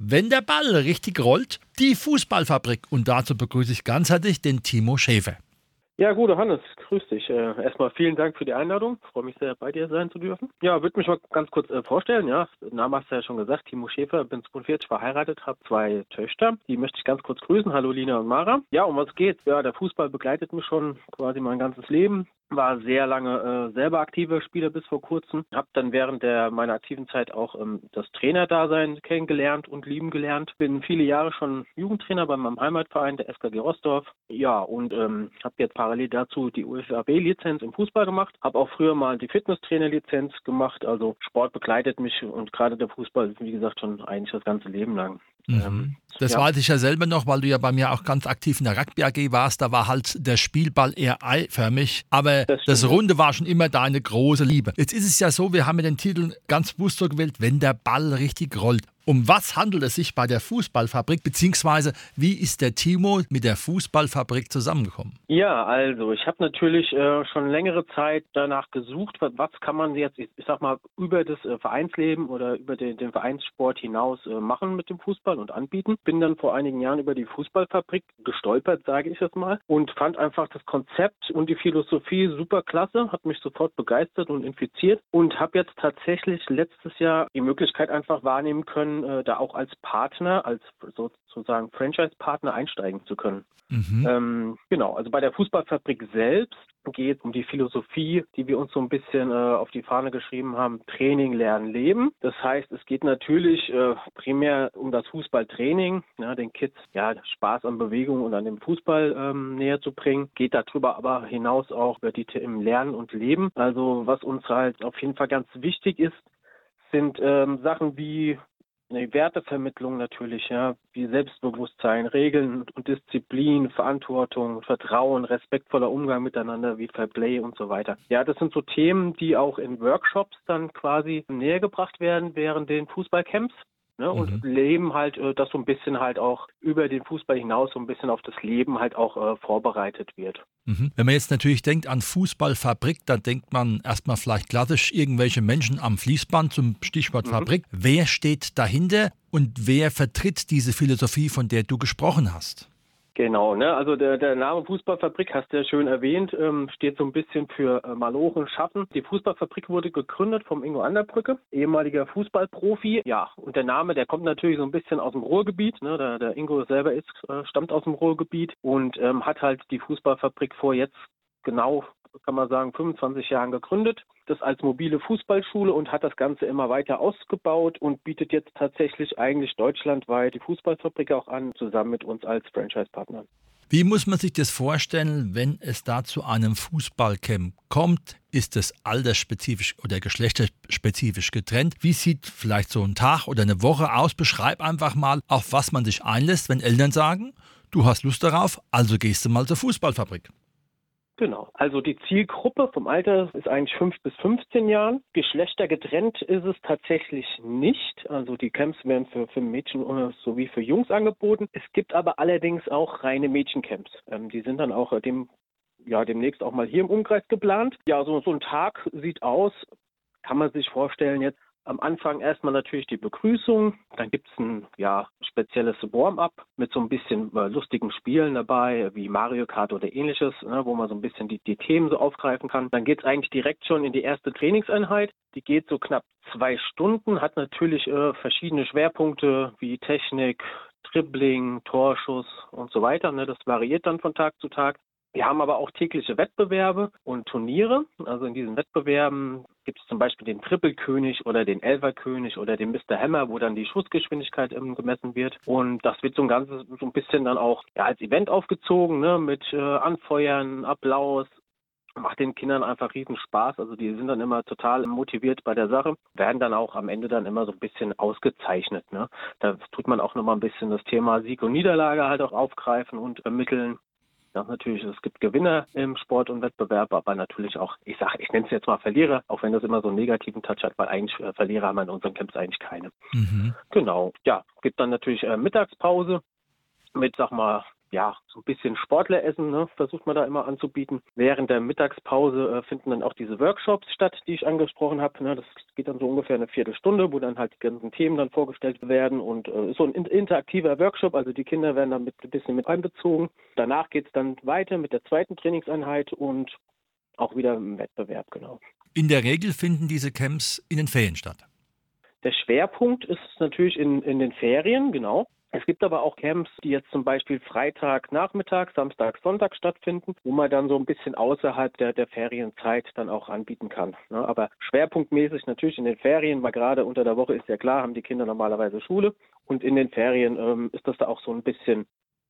Wenn der Ball richtig rollt, die Fußballfabrik. Und dazu begrüße ich ganz herzlich den Timo Schäfer. Ja, gut, Hannes, grüß dich. Äh, erstmal vielen Dank für die Einladung. Ich freue mich sehr, bei dir sein zu dürfen. Ja, würde mich mal ganz kurz äh, vorstellen. Ja, Name hast du ja schon gesagt, Timo Schäfer, bin 42, verheiratet, habe zwei Töchter. Die möchte ich ganz kurz grüßen. Hallo Lina und Mara. Ja, um was geht's? Ja, der Fußball begleitet mich schon quasi mein ganzes Leben war sehr lange äh, selber aktiver Spieler bis vor kurzem. Habe dann während der meiner aktiven Zeit auch ähm, das Trainerdasein kennengelernt und lieben gelernt. Bin viele Jahre schon Jugendtrainer bei meinem Heimatverein, der SKG Rostorf. Ja, und ähm, habe jetzt parallel dazu die UFAB-Lizenz im Fußball gemacht. Habe auch früher mal die Fitnesstrainer-Lizenz gemacht. Also Sport begleitet mich und gerade der Fußball, wie gesagt, schon eigentlich das ganze Leben lang. Mhm. Ähm, das ja. weiß ich ja selber noch, weil du ja bei mir auch ganz aktiv in der Rugby AG warst. Da war halt der Spielball eher eiförmig. Aber das, das, Runde war schon immer deine große Liebe. Jetzt ist es ja so, wir haben ja den Titel ganz bewusst so gewählt, wenn der Ball richtig rollt. Um was handelt es sich bei der Fußballfabrik, beziehungsweise wie ist der Timo mit der Fußballfabrik zusammengekommen? Ja, also ich habe natürlich äh, schon längere Zeit danach gesucht, was kann man jetzt, ich, sag mal, über das äh, Vereinsleben oder über den, den Vereinssport hinaus äh, machen mit dem Fußball und anbieten. Bin dann vor einigen Jahren über die Fußballfabrik gestolpert, sage ich es mal, und fand einfach das Konzept und die Philosophie super klasse, hat mich sofort begeistert und infiziert und habe jetzt tatsächlich letztes Jahr die Möglichkeit einfach wahrnehmen können, äh, da auch als Partner, als sozusagen Franchise-Partner einsteigen zu können. Mhm. Ähm, genau, also bei der Fußballfabrik selbst geht es um die Philosophie, die wir uns so ein bisschen äh, auf die Fahne geschrieben haben, Training, Lernen, Leben. Das heißt, es geht natürlich äh, primär um das Fußballtraining, ja, den Kids ja, Spaß an Bewegung und an dem Fußball ähm, näher zu bringen. Geht darüber aber hinaus auch über die im Lernen und Leben. Also was uns halt auf jeden Fall ganz wichtig ist, sind ähm, Sachen wie eine Wertevermittlung natürlich, ja, wie Selbstbewusstsein, Regeln und Disziplin, Verantwortung, Vertrauen, respektvoller Umgang miteinander, wie Fairplay und so weiter. Ja, das sind so Themen, die auch in Workshops dann quasi näher gebracht werden während den Fußballcamps. Ne, und mhm. leben halt, äh, dass so ein bisschen halt auch über den Fußball hinaus so ein bisschen auf das Leben halt auch äh, vorbereitet wird. Mhm. Wenn man jetzt natürlich denkt an Fußballfabrik, dann denkt man erstmal vielleicht klassisch irgendwelche Menschen am Fließband zum Stichwort mhm. Fabrik. Wer steht dahinter und wer vertritt diese Philosophie, von der du gesprochen hast? Genau, ne? also der, der Name Fußballfabrik, hast du ja schön erwähnt, ähm, steht so ein bisschen für äh, Malochen, Schaffen. Die Fußballfabrik wurde gegründet vom Ingo Anderbrücke, ehemaliger Fußballprofi. Ja, und der Name, der kommt natürlich so ein bisschen aus dem Ruhrgebiet. Ne? Der, der Ingo selber ist, äh, stammt aus dem Ruhrgebiet und ähm, hat halt die Fußballfabrik vor jetzt genau kann man sagen, 25 Jahren gegründet, das als mobile Fußballschule und hat das Ganze immer weiter ausgebaut und bietet jetzt tatsächlich eigentlich deutschlandweit die Fußballfabrik auch an, zusammen mit uns als Franchise-Partner. Wie muss man sich das vorstellen, wenn es da zu einem Fußballcamp kommt? Ist es altersspezifisch oder geschlechterspezifisch getrennt? Wie sieht vielleicht so ein Tag oder eine Woche aus? Beschreib einfach mal, auf was man sich einlässt, wenn Eltern sagen, du hast Lust darauf, also gehst du mal zur Fußballfabrik. Genau. Also die Zielgruppe vom Alter ist eigentlich 5 bis 15 Jahren. Geschlechter getrennt ist es tatsächlich nicht. Also die Camps werden für, für Mädchen sowie für Jungs angeboten. Es gibt aber allerdings auch reine Mädchencamps. Ähm, die sind dann auch äh, dem, ja, demnächst auch mal hier im Umkreis geplant. Ja, so, so ein Tag sieht aus, kann man sich vorstellen jetzt am Anfang erstmal natürlich die Begrüßung, dann gibt es ein ja, spezielles Warm-up mit so ein bisschen äh, lustigen Spielen dabei, wie Mario Kart oder ähnliches, ne, wo man so ein bisschen die, die Themen so aufgreifen kann. Dann geht es eigentlich direkt schon in die erste Trainingseinheit. Die geht so knapp zwei Stunden, hat natürlich äh, verschiedene Schwerpunkte wie Technik, Dribbling, Torschuss und so weiter. Ne? Das variiert dann von Tag zu Tag. Wir haben aber auch tägliche Wettbewerbe und Turniere. Also in diesen Wettbewerben gibt es zum Beispiel den Trippelkönig oder den Elferkönig oder den Mr. Hammer, wo dann die Schussgeschwindigkeit gemessen wird. Und das wird so ein ganzes so ein bisschen dann auch ja, als Event aufgezogen, ne, mit äh, Anfeuern, Applaus, macht den Kindern einfach riesen Spaß. Also die sind dann immer total motiviert bei der Sache, werden dann auch am Ende dann immer so ein bisschen ausgezeichnet. Ne? Da tut man auch nochmal ein bisschen das Thema Sieg und Niederlage halt auch aufgreifen und ermitteln. Ja, natürlich, es gibt Gewinner im Sport und Wettbewerb, aber natürlich auch, ich sage, ich nenne es jetzt mal Verlierer, auch wenn das immer so einen negativen Touch hat, weil eigentlich äh, Verlierer haben wir in unseren Camps eigentlich keine. Mhm. Genau, ja, gibt dann natürlich äh, Mittagspause mit, sag mal, ja, so ein bisschen Sportleressen, ne, versucht man da immer anzubieten. Während der Mittagspause äh, finden dann auch diese Workshops statt, die ich angesprochen habe. Ne. Das geht dann so ungefähr eine Viertelstunde, wo dann halt die ganzen Themen dann vorgestellt werden und äh, so ein interaktiver Workshop, also die Kinder werden dann mit, ein bisschen mit einbezogen. Danach geht es dann weiter mit der zweiten Trainingseinheit und auch wieder im Wettbewerb, genau. In der Regel finden diese Camps in den Ferien statt. Der Schwerpunkt ist natürlich in, in den Ferien, genau. Es gibt aber auch Camps, die jetzt zum Beispiel Freitag, Nachmittag, Samstag, Sonntag stattfinden, wo man dann so ein bisschen außerhalb der, der Ferienzeit dann auch anbieten kann. Ne? Aber schwerpunktmäßig natürlich in den Ferien, weil gerade unter der Woche ist ja klar, haben die Kinder normalerweise Schule. Und in den Ferien ähm, ist das da auch so ein bisschen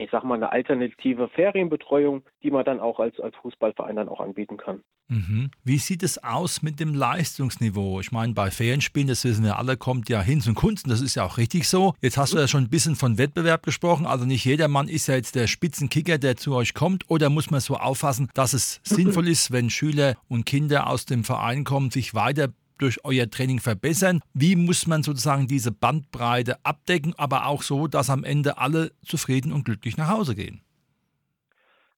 ich sag mal, eine alternative Ferienbetreuung, die man dann auch als, als Fußballverein dann auch anbieten kann. Mhm. Wie sieht es aus mit dem Leistungsniveau? Ich meine, bei Ferienspielen, das wissen wir alle, kommt ja hin zum Kunsten, das ist ja auch richtig so. Jetzt hast du ja schon ein bisschen von Wettbewerb gesprochen, also nicht jeder Mann ist ja jetzt der Spitzenkicker, der zu euch kommt, oder muss man so auffassen, dass es sinnvoll ist, wenn Schüler und Kinder aus dem Verein kommen, sich weiter durch euer Training verbessern? Wie muss man sozusagen diese Bandbreite abdecken, aber auch so, dass am Ende alle zufrieden und glücklich nach Hause gehen?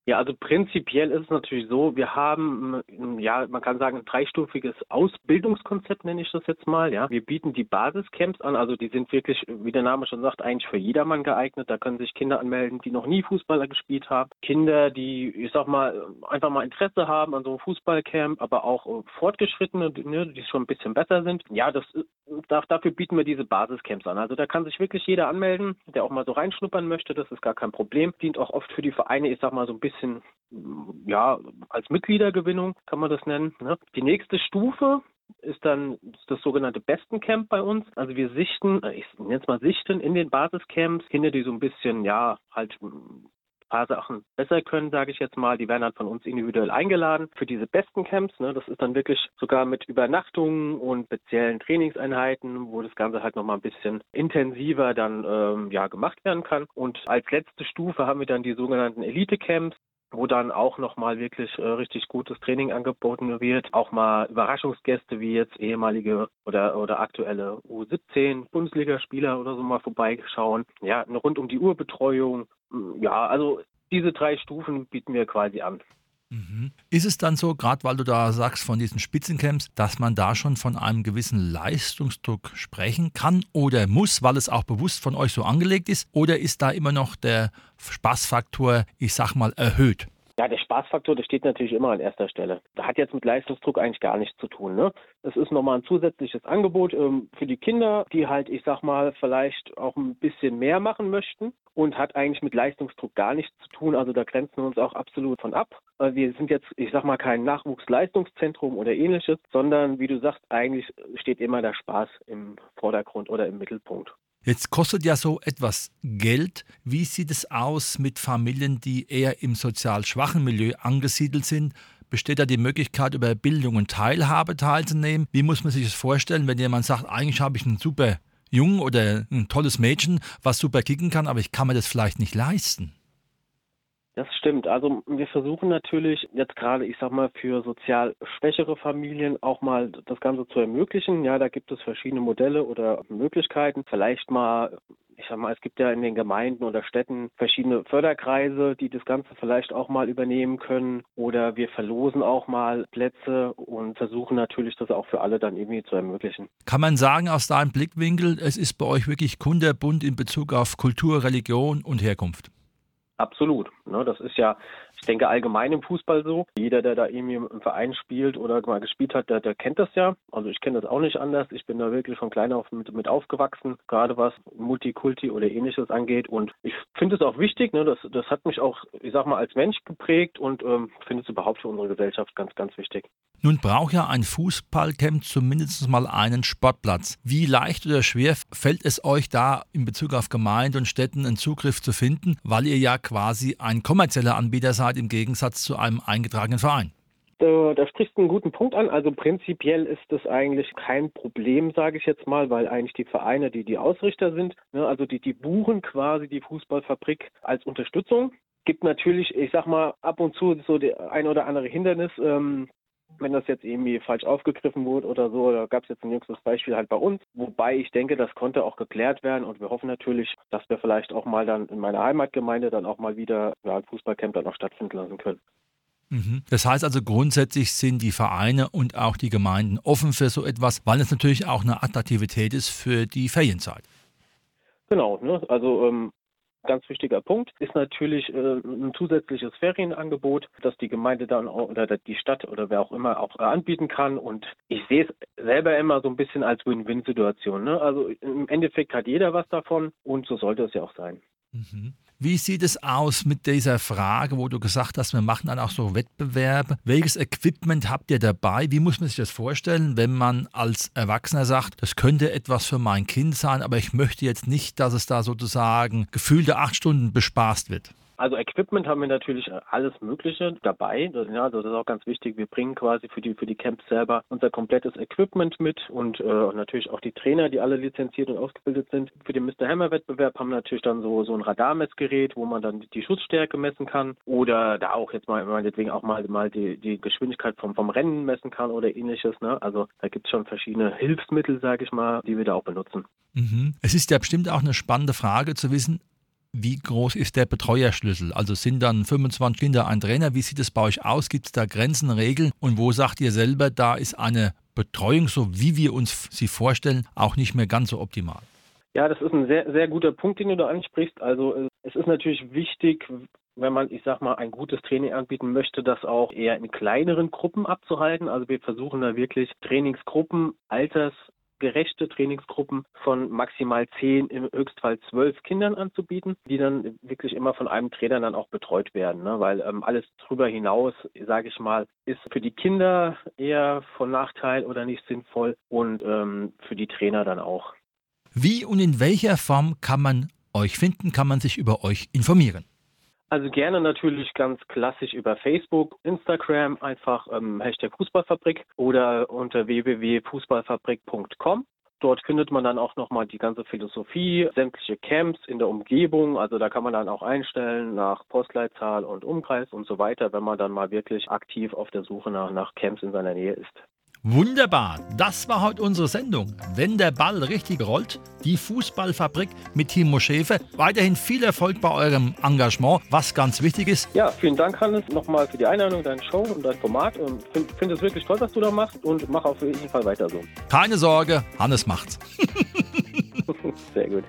Ja, also prinzipiell ist es natürlich so, wir haben, ja, man kann sagen, ein dreistufiges Ausbildungskonzept, nenne ich das jetzt mal. Ja, wir bieten die Basiscamps an, also die sind wirklich, wie der Name schon sagt, eigentlich für jedermann geeignet. Da können sich Kinder anmelden, die noch nie Fußballer gespielt haben. Kinder, die, ich sag mal, einfach mal Interesse haben an so einem Fußballcamp, aber auch Fortgeschrittene, ne, die schon ein bisschen besser sind. Ja, das, dafür bieten wir diese Basiscamps an. Also da kann sich wirklich jeder anmelden, der auch mal so reinschnuppern möchte. Das ist gar kein Problem. Dient auch oft für die Vereine, ich sag mal, so ein bisschen ja, als Mitgliedergewinnung kann man das nennen. Ne? Die nächste Stufe ist dann das sogenannte Bestencamp bei uns. Also wir sichten, ich nenne es mal sichten in den Basiscamps Kinder, die so ein bisschen, ja, halt paar Sachen besser können, sage ich jetzt mal. Die werden halt von uns individuell eingeladen für diese besten Camps. Ne? Das ist dann wirklich sogar mit Übernachtungen und speziellen Trainingseinheiten, wo das Ganze halt nochmal ein bisschen intensiver dann ähm, ja gemacht werden kann. Und als letzte Stufe haben wir dann die sogenannten Elite-Camps wo dann auch nochmal wirklich äh, richtig gutes Training angeboten wird. Auch mal Überraschungsgäste wie jetzt ehemalige oder, oder aktuelle U17 Bundesligaspieler oder so mal vorbeischauen. Ja, eine rund um die Uhr Betreuung. Ja, also diese drei Stufen bieten wir quasi an. Mhm. Ist es dann so, gerade weil du da sagst von diesen Spitzencamps, dass man da schon von einem gewissen Leistungsdruck sprechen kann oder muss, weil es auch bewusst von euch so angelegt ist? Oder ist da immer noch der Spaßfaktor, ich sag mal, erhöht? Ja, der Spaßfaktor, der steht natürlich immer an erster Stelle. Da hat jetzt mit Leistungsdruck eigentlich gar nichts zu tun. Ne? Es ist nochmal ein zusätzliches Angebot ähm, für die Kinder, die halt, ich sag mal, vielleicht auch ein bisschen mehr machen möchten und hat eigentlich mit Leistungsdruck gar nichts zu tun. Also da grenzen wir uns auch absolut von ab. Wir sind jetzt, ich sag mal, kein Nachwuchsleistungszentrum oder ähnliches, sondern wie du sagst, eigentlich steht immer der Spaß im Vordergrund oder im Mittelpunkt. Jetzt kostet ja so etwas Geld. Wie sieht es aus mit Familien, die eher im sozial schwachen Milieu angesiedelt sind? Besteht da die Möglichkeit, über Bildung und Teilhabe teilzunehmen? Wie muss man sich das vorstellen, wenn jemand sagt, eigentlich habe ich einen super Jungen oder ein tolles Mädchen, was super kicken kann, aber ich kann mir das vielleicht nicht leisten? Das stimmt. Also wir versuchen natürlich jetzt gerade, ich sag mal, für sozial schwächere Familien auch mal das Ganze zu ermöglichen. Ja, da gibt es verschiedene Modelle oder Möglichkeiten. Vielleicht mal ich sag mal, es gibt ja in den Gemeinden oder Städten verschiedene Förderkreise, die das Ganze vielleicht auch mal übernehmen können. Oder wir verlosen auch mal Plätze und versuchen natürlich, das auch für alle dann irgendwie zu ermöglichen. Kann man sagen, aus deinem Blickwinkel, es ist bei euch wirklich kunderbunt in Bezug auf Kultur, Religion und Herkunft? Absolut. Ne, das ist ja, ich denke, allgemein im Fußball so. Jeder, der da irgendwie im Verein spielt oder mal gespielt hat, der, der kennt das ja. Also ich kenne das auch nicht anders. Ich bin da wirklich von klein auf mit, mit aufgewachsen, gerade was Multikulti oder ähnliches angeht. Und ich finde es auch wichtig. Ne, das, das hat mich auch, ich sag mal, als Mensch geprägt und ähm, finde es überhaupt für unsere Gesellschaft ganz, ganz wichtig. Nun braucht ja ein Fußballcamp zumindest mal einen Sportplatz. Wie leicht oder schwer fällt es euch da in Bezug auf Gemeinden und Städten einen Zugriff zu finden, weil ihr ja quasi ein kommerzieller Anbieter seid im Gegensatz zu einem eingetragenen Verein? Da, sprichst du einen guten Punkt an. Also prinzipiell ist das eigentlich kein Problem, sage ich jetzt mal, weil eigentlich die Vereine, die die Ausrichter sind, ne, also die, die buchen quasi die Fußballfabrik als Unterstützung. Gibt natürlich, ich sag mal, ab und zu so ein oder andere Hindernis, ähm, wenn das jetzt irgendwie falsch aufgegriffen wurde oder so, da gab es jetzt ein jüngstes Beispiel halt bei uns, wobei ich denke, das konnte auch geklärt werden und wir hoffen natürlich, dass wir vielleicht auch mal dann in meiner Heimatgemeinde dann auch mal wieder ja, ein Fußballcamp dann auch stattfinden lassen können. Mhm. Das heißt also grundsätzlich sind die Vereine und auch die Gemeinden offen für so etwas, weil es natürlich auch eine Attraktivität ist für die Ferienzeit. Genau, ne? also ähm, Ganz wichtiger Punkt ist natürlich äh, ein zusätzliches Ferienangebot, das die Gemeinde dann oder die Stadt oder wer auch immer auch äh, anbieten kann. Und ich sehe es selber immer so ein bisschen als Win-Win-Situation. Ne? Also im Endeffekt hat jeder was davon und so sollte es ja auch sein. Mhm. Wie sieht es aus mit dieser Frage, wo du gesagt hast, wir machen dann auch so Wettbewerbe? Welches Equipment habt ihr dabei? Wie muss man sich das vorstellen, wenn man als Erwachsener sagt, das könnte etwas für mein Kind sein, aber ich möchte jetzt nicht, dass es da sozusagen gefühlte acht Stunden bespaßt wird? Also Equipment haben wir natürlich alles Mögliche dabei. Ja, also das ist auch ganz wichtig. Wir bringen quasi für die für die Camps selber unser komplettes Equipment mit und äh, natürlich auch die Trainer, die alle lizenziert und ausgebildet sind. Für den Mr. Hammer Wettbewerb haben wir natürlich dann so so ein Radarmessgerät, wo man dann die Schussstärke messen kann oder da auch jetzt mal meinetwegen auch mal mal die die Geschwindigkeit vom vom Rennen messen kann oder ähnliches. Ne? Also da gibt es schon verschiedene Hilfsmittel, sage ich mal, die wir da auch benutzen. Mhm. Es ist ja bestimmt auch eine spannende Frage zu wissen, wie groß ist der Betreuerschlüssel? Also sind dann 25 Kinder ein Trainer? Wie sieht es bei euch aus? Gibt es da Grenzen, Regeln? Und wo sagt ihr selber, da ist eine Betreuung, so wie wir uns sie vorstellen, auch nicht mehr ganz so optimal? Ja, das ist ein sehr, sehr guter Punkt, den du da ansprichst. Also äh, es ist natürlich wichtig, wenn man, ich sag mal, ein gutes Training anbieten möchte, das auch eher in kleineren Gruppen abzuhalten. Also wir versuchen da wirklich Trainingsgruppen alters gerechte Trainingsgruppen von maximal zehn, im Höchstfall zwölf Kindern anzubieten, die dann wirklich immer von einem Trainer dann auch betreut werden. Ne? Weil ähm, alles darüber hinaus, sage ich mal, ist für die Kinder eher von Nachteil oder nicht sinnvoll und ähm, für die Trainer dann auch. Wie und in welcher Form kann man euch finden, kann man sich über euch informieren? Also gerne natürlich ganz klassisch über Facebook, Instagram, einfach ähm, Hashtag Fußballfabrik oder unter www.fußballfabrik.com. Dort findet man dann auch nochmal die ganze Philosophie, sämtliche Camps in der Umgebung. Also da kann man dann auch einstellen nach Postleitzahl und Umkreis und so weiter, wenn man dann mal wirklich aktiv auf der Suche nach, nach Camps in seiner Nähe ist. Wunderbar, das war heute unsere Sendung. Wenn der Ball richtig rollt, die Fußballfabrik mit Timo Schäfer. Weiterhin viel Erfolg bei eurem Engagement, was ganz wichtig ist. Ja, vielen Dank, Hannes, nochmal für die Einladung, deine Show und dein Format. Ich finde find es wirklich toll, was du da machst und mach auf jeden Fall weiter so. Keine Sorge, Hannes macht's. Sehr gut.